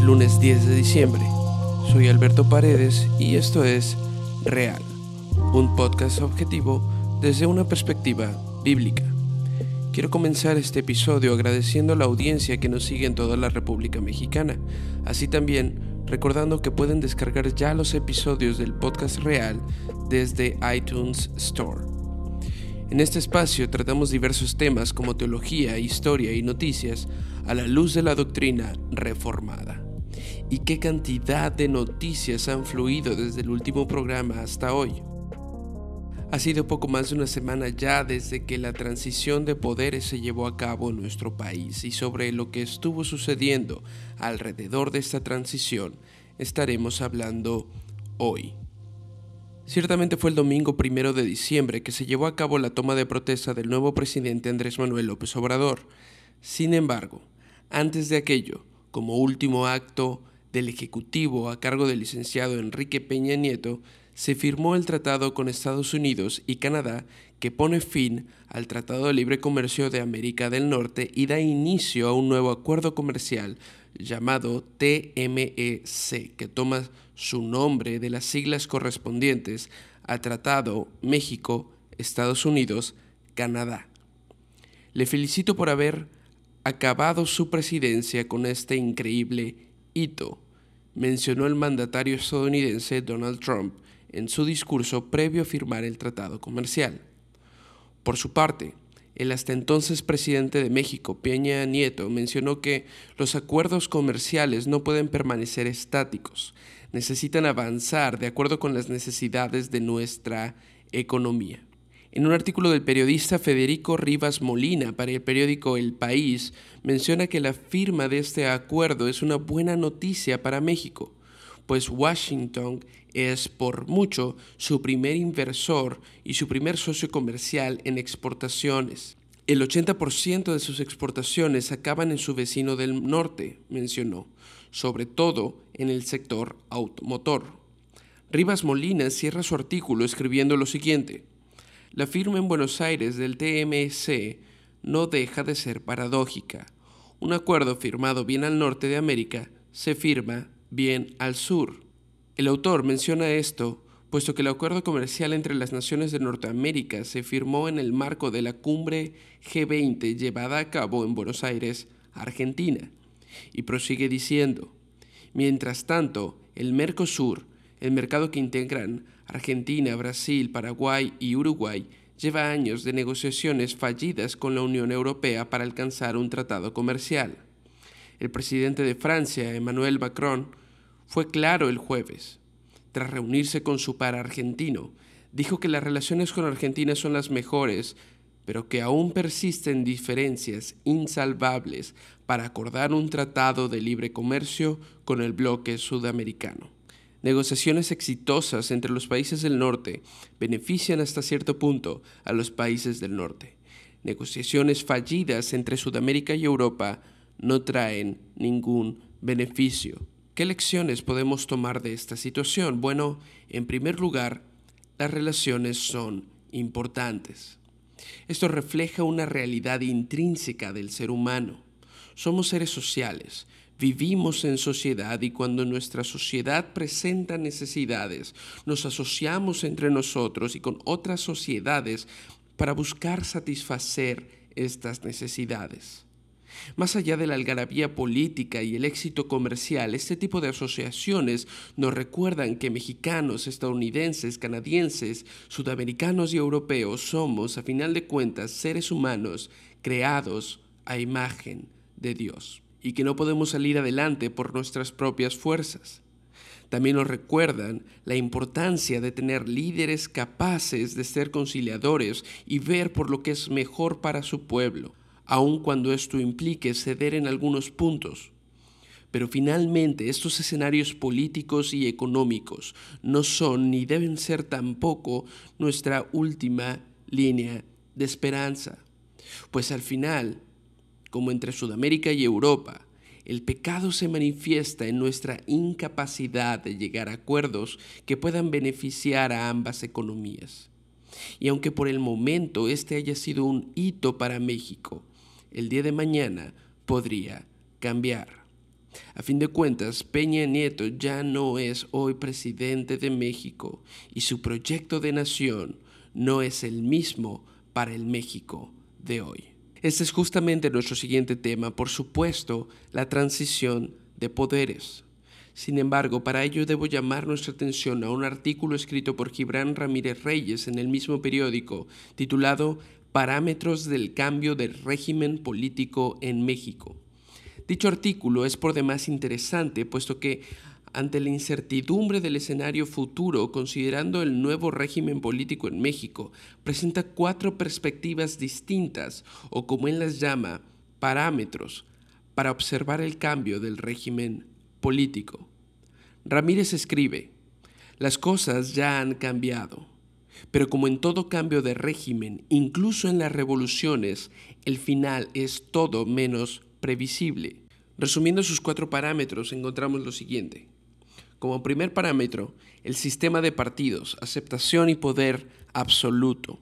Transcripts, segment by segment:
Lunes 10 de diciembre. Soy Alberto Paredes y esto es Real, un podcast objetivo desde una perspectiva bíblica. Quiero comenzar este episodio agradeciendo a la audiencia que nos sigue en toda la República Mexicana, así también recordando que pueden descargar ya los episodios del podcast Real desde iTunes Store. En este espacio tratamos diversos temas como teología, historia y noticias a la luz de la doctrina reformada. ¿Y qué cantidad de noticias han fluido desde el último programa hasta hoy? Ha sido poco más de una semana ya desde que la transición de poderes se llevó a cabo en nuestro país y sobre lo que estuvo sucediendo alrededor de esta transición estaremos hablando hoy. Ciertamente fue el domingo primero de diciembre que se llevó a cabo la toma de protesta del nuevo presidente Andrés Manuel López Obrador. Sin embargo, antes de aquello, como último acto del Ejecutivo a cargo del licenciado Enrique Peña Nieto, se firmó el tratado con Estados Unidos y Canadá que pone fin al Tratado de Libre Comercio de América del Norte y da inicio a un nuevo acuerdo comercial llamado TMEC, que toma su nombre de las siglas correspondientes a Tratado México, Estados Unidos, Canadá. Le felicito por haber acabado su presidencia con este increíble hito, mencionó el mandatario estadounidense Donald Trump en su discurso previo a firmar el tratado comercial. Por su parte, el hasta entonces presidente de México, Peña Nieto, mencionó que los acuerdos comerciales no pueden permanecer estáticos, necesitan avanzar de acuerdo con las necesidades de nuestra economía. En un artículo del periodista Federico Rivas Molina para el periódico El País, menciona que la firma de este acuerdo es una buena noticia para México, pues Washington es por mucho su primer inversor y su primer socio comercial en exportaciones. El 80% de sus exportaciones acaban en su vecino del norte, mencionó, sobre todo en el sector automotor. Rivas Molina cierra su artículo escribiendo lo siguiente. La firma en Buenos Aires del TMC no deja de ser paradójica. Un acuerdo firmado bien al norte de América se firma bien al sur. El autor menciona esto puesto que el acuerdo comercial entre las naciones de Norteamérica se firmó en el marco de la cumbre G20 llevada a cabo en Buenos Aires, Argentina. Y prosigue diciendo, mientras tanto, el Mercosur, el mercado que integran Argentina, Brasil, Paraguay y Uruguay, lleva años de negociaciones fallidas con la Unión Europea para alcanzar un tratado comercial. El presidente de Francia, Emmanuel Macron, fue claro el jueves. Tras reunirse con su par argentino, dijo que las relaciones con Argentina son las mejores, pero que aún persisten diferencias insalvables para acordar un tratado de libre comercio con el bloque sudamericano. Negociaciones exitosas entre los países del norte benefician hasta cierto punto a los países del norte. Negociaciones fallidas entre Sudamérica y Europa no traen ningún beneficio. ¿Qué lecciones podemos tomar de esta situación? Bueno, en primer lugar, las relaciones son importantes. Esto refleja una realidad intrínseca del ser humano. Somos seres sociales, vivimos en sociedad y cuando nuestra sociedad presenta necesidades, nos asociamos entre nosotros y con otras sociedades para buscar satisfacer estas necesidades. Más allá de la algarabía política y el éxito comercial, este tipo de asociaciones nos recuerdan que mexicanos, estadounidenses, canadienses, sudamericanos y europeos somos, a final de cuentas, seres humanos creados a imagen de Dios y que no podemos salir adelante por nuestras propias fuerzas. También nos recuerdan la importancia de tener líderes capaces de ser conciliadores y ver por lo que es mejor para su pueblo aun cuando esto implique ceder en algunos puntos. Pero finalmente estos escenarios políticos y económicos no son ni deben ser tampoco nuestra última línea de esperanza, pues al final, como entre Sudamérica y Europa, el pecado se manifiesta en nuestra incapacidad de llegar a acuerdos que puedan beneficiar a ambas economías. Y aunque por el momento este haya sido un hito para México, el día de mañana podría cambiar. A fin de cuentas, Peña Nieto ya no es hoy presidente de México y su proyecto de nación no es el mismo para el México de hoy. Este es justamente nuestro siguiente tema, por supuesto, la transición de poderes. Sin embargo, para ello debo llamar nuestra atención a un artículo escrito por Gibran Ramírez Reyes en el mismo periódico, titulado Parámetros del cambio del régimen político en México. Dicho artículo es por demás interesante, puesto que ante la incertidumbre del escenario futuro, considerando el nuevo régimen político en México, presenta cuatro perspectivas distintas, o como él las llama, parámetros, para observar el cambio del régimen político. Ramírez escribe, las cosas ya han cambiado, pero como en todo cambio de régimen, incluso en las revoluciones, el final es todo menos previsible. Resumiendo sus cuatro parámetros, encontramos lo siguiente. Como primer parámetro, el sistema de partidos, aceptación y poder absoluto.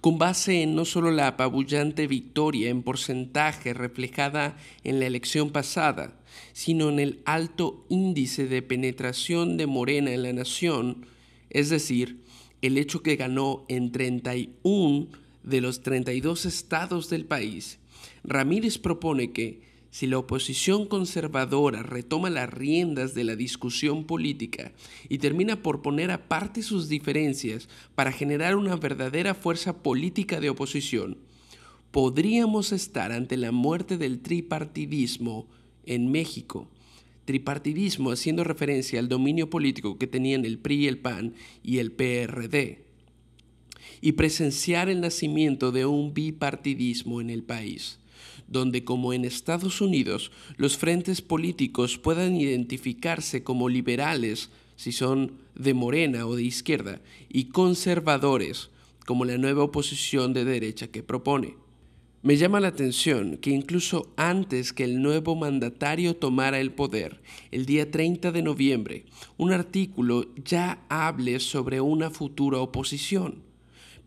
Con base en no solo la apabullante victoria en porcentaje reflejada en la elección pasada, sino en el alto índice de penetración de Morena en la nación, es decir, el hecho que ganó en 31 de los 32 estados del país Ramírez propone que, si la oposición conservadora retoma las riendas de la discusión política y termina por poner aparte sus diferencias para generar una verdadera fuerza política de oposición, podríamos estar ante la muerte del tripartidismo en México. Tripartidismo haciendo referencia al dominio político que tenían el PRI, el PAN y el PRD. Y presenciar el nacimiento de un bipartidismo en el país donde como en Estados Unidos los frentes políticos puedan identificarse como liberales si son de morena o de izquierda y conservadores como la nueva oposición de derecha que propone. Me llama la atención que incluso antes que el nuevo mandatario tomara el poder, el día 30 de noviembre, un artículo ya hable sobre una futura oposición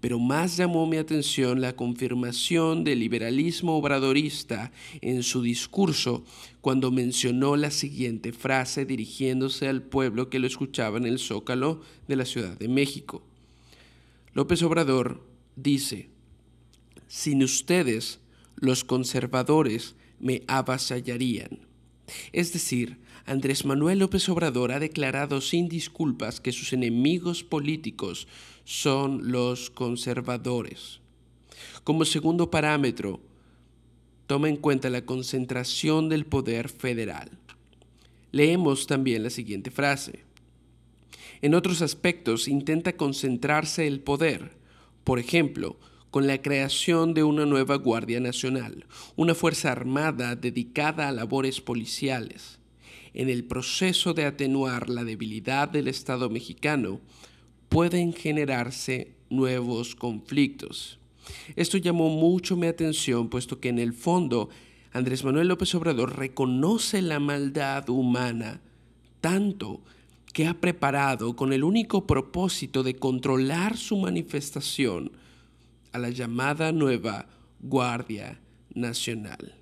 pero más llamó mi atención la confirmación del liberalismo obradorista en su discurso cuando mencionó la siguiente frase dirigiéndose al pueblo que lo escuchaba en el zócalo de la Ciudad de México. López Obrador dice, sin ustedes los conservadores me avasallarían. Es decir, Andrés Manuel López Obrador ha declarado sin disculpas que sus enemigos políticos son los conservadores. Como segundo parámetro, toma en cuenta la concentración del poder federal. Leemos también la siguiente frase. En otros aspectos intenta concentrarse el poder, por ejemplo, con la creación de una nueva Guardia Nacional, una fuerza armada dedicada a labores policiales. En el proceso de atenuar la debilidad del Estado mexicano, pueden generarse nuevos conflictos. Esto llamó mucho mi atención, puesto que en el fondo Andrés Manuel López Obrador reconoce la maldad humana tanto que ha preparado con el único propósito de controlar su manifestación a la llamada nueva Guardia Nacional.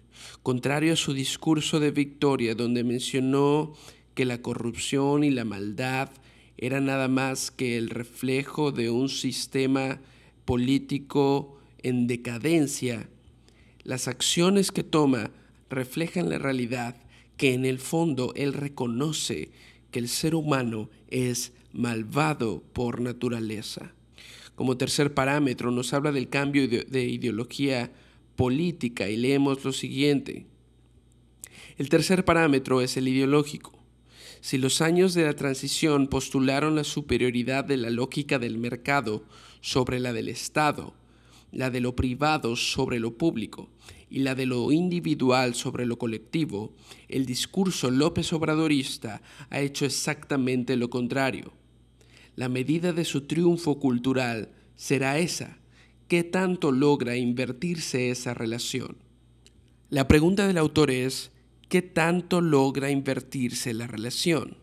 Contrario a su discurso de victoria donde mencionó que la corrupción y la maldad era nada más que el reflejo de un sistema político en decadencia. Las acciones que toma reflejan la realidad que en el fondo él reconoce que el ser humano es malvado por naturaleza. Como tercer parámetro nos habla del cambio de ideología política y leemos lo siguiente. El tercer parámetro es el ideológico. Si los años de la transición postularon la superioridad de la lógica del mercado sobre la del Estado, la de lo privado sobre lo público y la de lo individual sobre lo colectivo, el discurso López Obradorista ha hecho exactamente lo contrario. La medida de su triunfo cultural será esa. ¿Qué tanto logra invertirse esa relación? La pregunta del autor es, qué tanto logra invertirse la relación.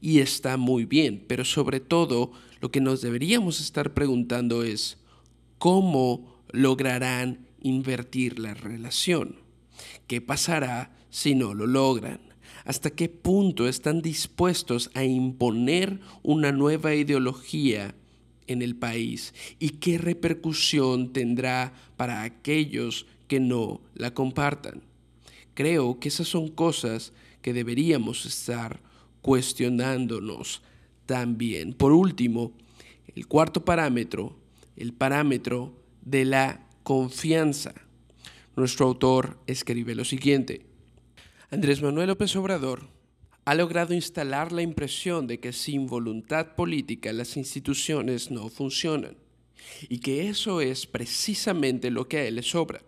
Y está muy bien, pero sobre todo lo que nos deberíamos estar preguntando es, ¿cómo lograrán invertir la relación? ¿Qué pasará si no lo logran? ¿Hasta qué punto están dispuestos a imponer una nueva ideología en el país? ¿Y qué repercusión tendrá para aquellos que no la compartan? Creo que esas son cosas que deberíamos estar cuestionándonos también. Por último, el cuarto parámetro, el parámetro de la confianza. Nuestro autor escribe lo siguiente. Andrés Manuel López Obrador ha logrado instalar la impresión de que sin voluntad política las instituciones no funcionan y que eso es precisamente lo que a él le sobra,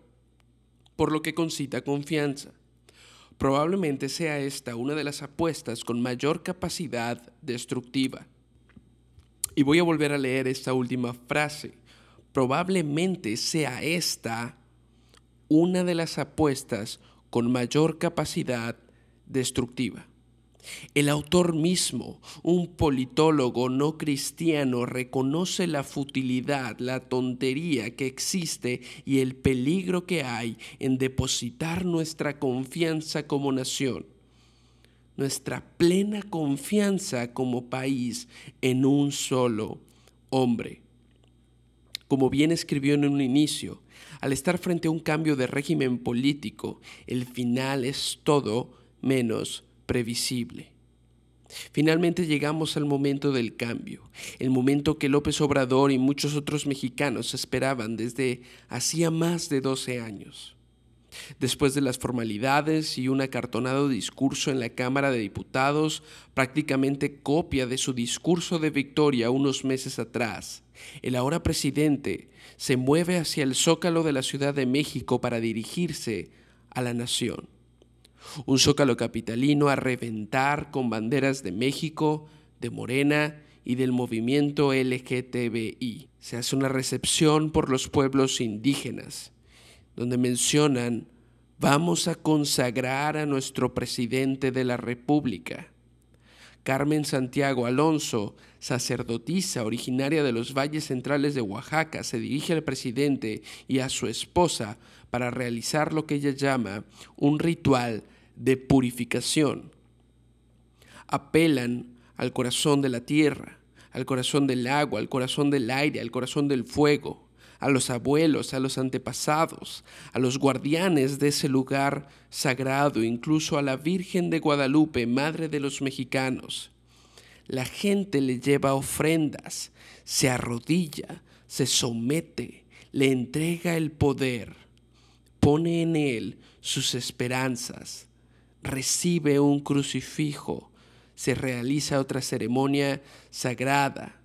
por lo que concita confianza. Probablemente sea esta una de las apuestas con mayor capacidad destructiva. Y voy a volver a leer esta última frase. Probablemente sea esta una de las apuestas con mayor capacidad destructiva. El autor mismo, un politólogo no cristiano, reconoce la futilidad, la tontería que existe y el peligro que hay en depositar nuestra confianza como nación, nuestra plena confianza como país en un solo hombre. Como bien escribió en un inicio, al estar frente a un cambio de régimen político, el final es todo menos previsible. Finalmente llegamos al momento del cambio, el momento que López Obrador y muchos otros mexicanos esperaban desde hacía más de 12 años. Después de las formalidades y un acartonado discurso en la Cámara de Diputados, prácticamente copia de su discurso de victoria unos meses atrás, el ahora presidente se mueve hacia el zócalo de la Ciudad de México para dirigirse a la nación. Un zócalo capitalino a reventar con banderas de México, de Morena y del movimiento LGTBI. Se hace una recepción por los pueblos indígenas, donde mencionan, vamos a consagrar a nuestro presidente de la República. Carmen Santiago Alonso, sacerdotisa originaria de los valles centrales de Oaxaca, se dirige al presidente y a su esposa para realizar lo que ella llama un ritual de purificación. Apelan al corazón de la tierra, al corazón del agua, al corazón del aire, al corazón del fuego, a los abuelos, a los antepasados, a los guardianes de ese lugar sagrado, incluso a la Virgen de Guadalupe, Madre de los mexicanos. La gente le lleva ofrendas, se arrodilla, se somete, le entrega el poder, pone en él sus esperanzas, recibe un crucifijo, se realiza otra ceremonia sagrada,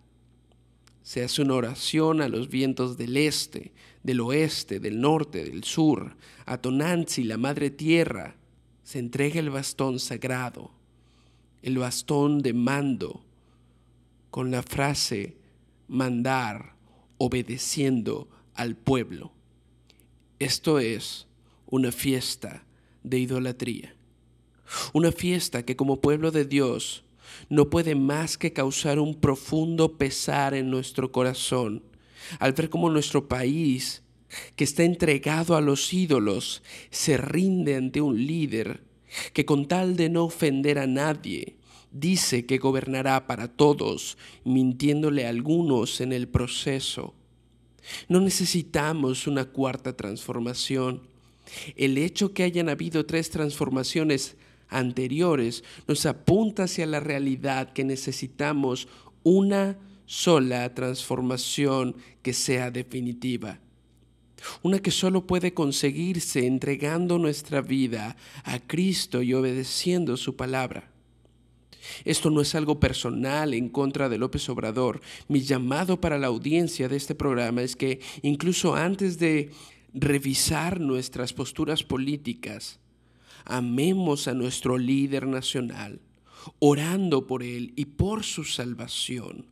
se hace una oración a los vientos del este, del oeste, del norte, del sur, a Tonanzi, la madre tierra, se entrega el bastón sagrado, el bastón de mando, con la frase mandar, obedeciendo al pueblo. Esto es una fiesta de idolatría. Una fiesta que como pueblo de Dios no puede más que causar un profundo pesar en nuestro corazón al ver cómo nuestro país, que está entregado a los ídolos, se rinde ante un líder que con tal de no ofender a nadie, dice que gobernará para todos, mintiéndole a algunos en el proceso. No necesitamos una cuarta transformación. El hecho que hayan habido tres transformaciones anteriores nos apunta hacia la realidad que necesitamos una sola transformación que sea definitiva. Una que solo puede conseguirse entregando nuestra vida a Cristo y obedeciendo su palabra. Esto no es algo personal en contra de López Obrador. Mi llamado para la audiencia de este programa es que incluso antes de revisar nuestras posturas políticas, amemos a nuestro líder nacional, orando por él y por su salvación,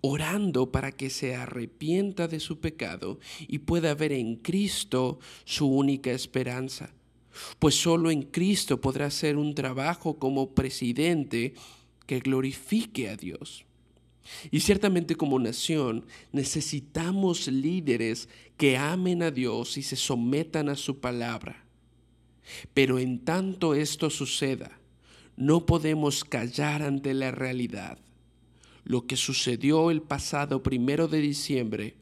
orando para que se arrepienta de su pecado y pueda ver en Cristo su única esperanza. Pues solo en Cristo podrá hacer un trabajo como presidente que glorifique a Dios. Y ciertamente como nación necesitamos líderes que amen a Dios y se sometan a su palabra pero en tanto esto suceda, no podemos callar ante la realidad. Lo que sucedió el pasado primero de diciembre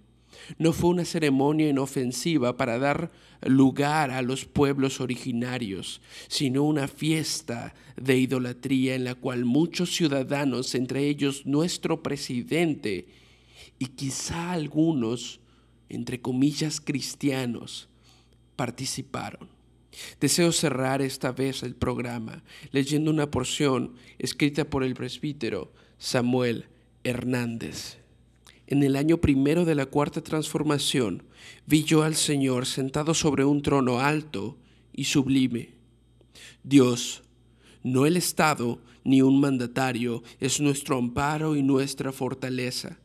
no fue una ceremonia inofensiva para dar lugar a los pueblos originarios, sino una fiesta de idolatría en la cual muchos ciudadanos, entre ellos nuestro presidente, y quizá algunos, entre comillas, cristianos, participaron. Deseo cerrar esta vez el programa leyendo una porción escrita por el presbítero Samuel Hernández. En el año primero de la cuarta transformación, vi yo al Señor sentado sobre un trono alto y sublime. Dios, no el Estado ni un mandatario, es nuestro amparo y nuestra fortaleza,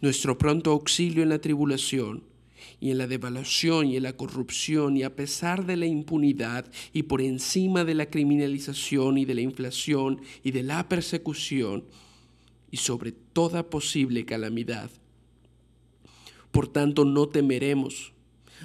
nuestro pronto auxilio en la tribulación y en la devaluación y en la corrupción y a pesar de la impunidad y por encima de la criminalización y de la inflación y de la persecución y sobre toda posible calamidad. Por tanto, no temeremos,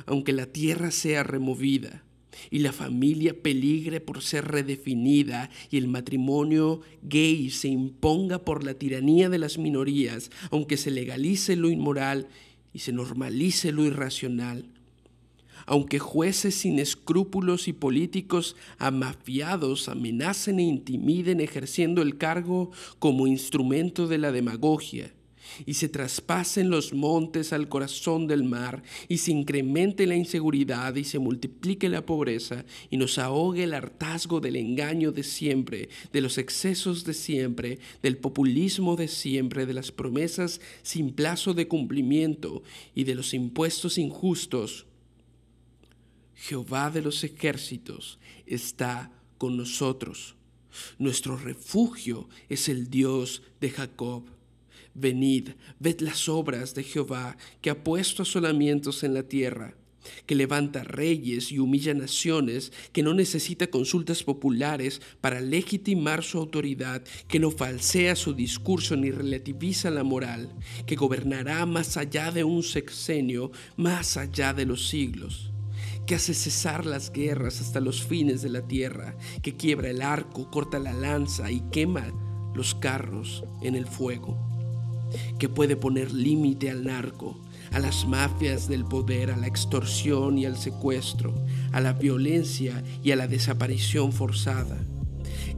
aunque la tierra sea removida y la familia peligre por ser redefinida y el matrimonio gay se imponga por la tiranía de las minorías, aunque se legalice lo inmoral y se normalice lo irracional. Aunque jueces sin escrúpulos y políticos amafiados amenacen e intimiden ejerciendo el cargo como instrumento de la demagogia, y se traspasen los montes al corazón del mar, y se incremente la inseguridad y se multiplique la pobreza, y nos ahogue el hartazgo del engaño de siempre, de los excesos de siempre, del populismo de siempre, de las promesas sin plazo de cumplimiento y de los impuestos injustos. Jehová de los ejércitos está con nosotros. Nuestro refugio es el Dios de Jacob. Venid, ved las obras de Jehová, que ha puesto asolamientos en la tierra, que levanta reyes y humilla naciones, que no necesita consultas populares para legitimar su autoridad, que no falsea su discurso ni relativiza la moral, que gobernará más allá de un sexenio, más allá de los siglos que hace cesar las guerras hasta los fines de la tierra, que quiebra el arco, corta la lanza y quema los carros en el fuego que puede poner límite al narco, a las mafias del poder, a la extorsión y al secuestro, a la violencia y a la desaparición forzada,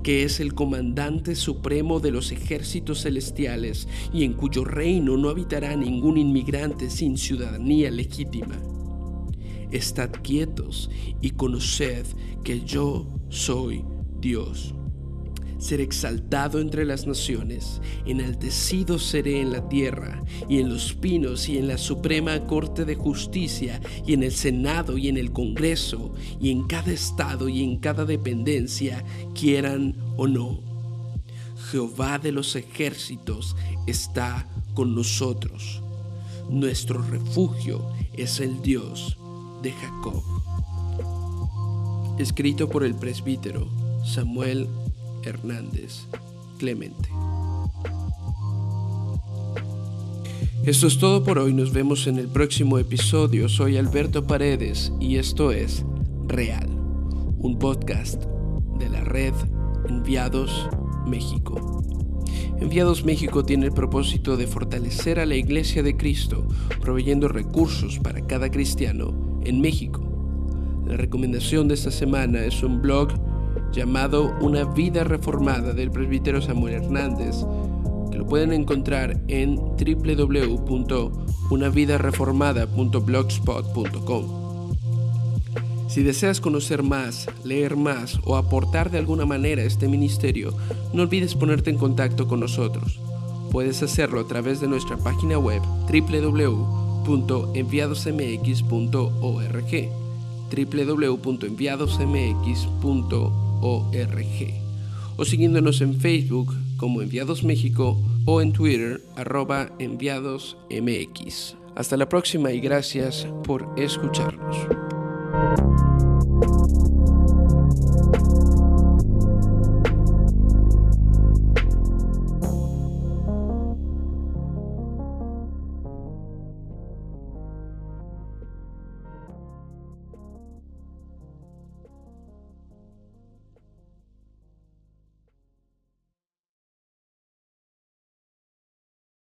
que es el comandante supremo de los ejércitos celestiales y en cuyo reino no habitará ningún inmigrante sin ciudadanía legítima. Estad quietos y conoced que yo soy Dios ser exaltado entre las naciones, enaltecido seré en la tierra, y en los pinos, y en la suprema corte de justicia, y en el Senado, y en el Congreso, y en cada estado, y en cada dependencia, quieran o no. Jehová de los ejércitos está con nosotros. Nuestro refugio es el Dios de Jacob. Escrito por el presbítero Samuel Hernández Clemente. Esto es todo por hoy, nos vemos en el próximo episodio. Soy Alberto Paredes y esto es Real, un podcast de la red Enviados México. Enviados México tiene el propósito de fortalecer a la Iglesia de Cristo, proveyendo recursos para cada cristiano en México. La recomendación de esta semana es un blog llamado Una vida reformada del presbítero Samuel Hernández, que lo pueden encontrar en www.unavidareformada.blogspot.com. Si deseas conocer más, leer más o aportar de alguna manera a este ministerio, no olvides ponerte en contacto con nosotros. Puedes hacerlo a través de nuestra página web www.enviadosmx.org www.enviadosmx.org o siguiéndonos en Facebook como Enviados México o en Twitter arroba Enviados MX. Hasta la próxima y gracias por escucharnos.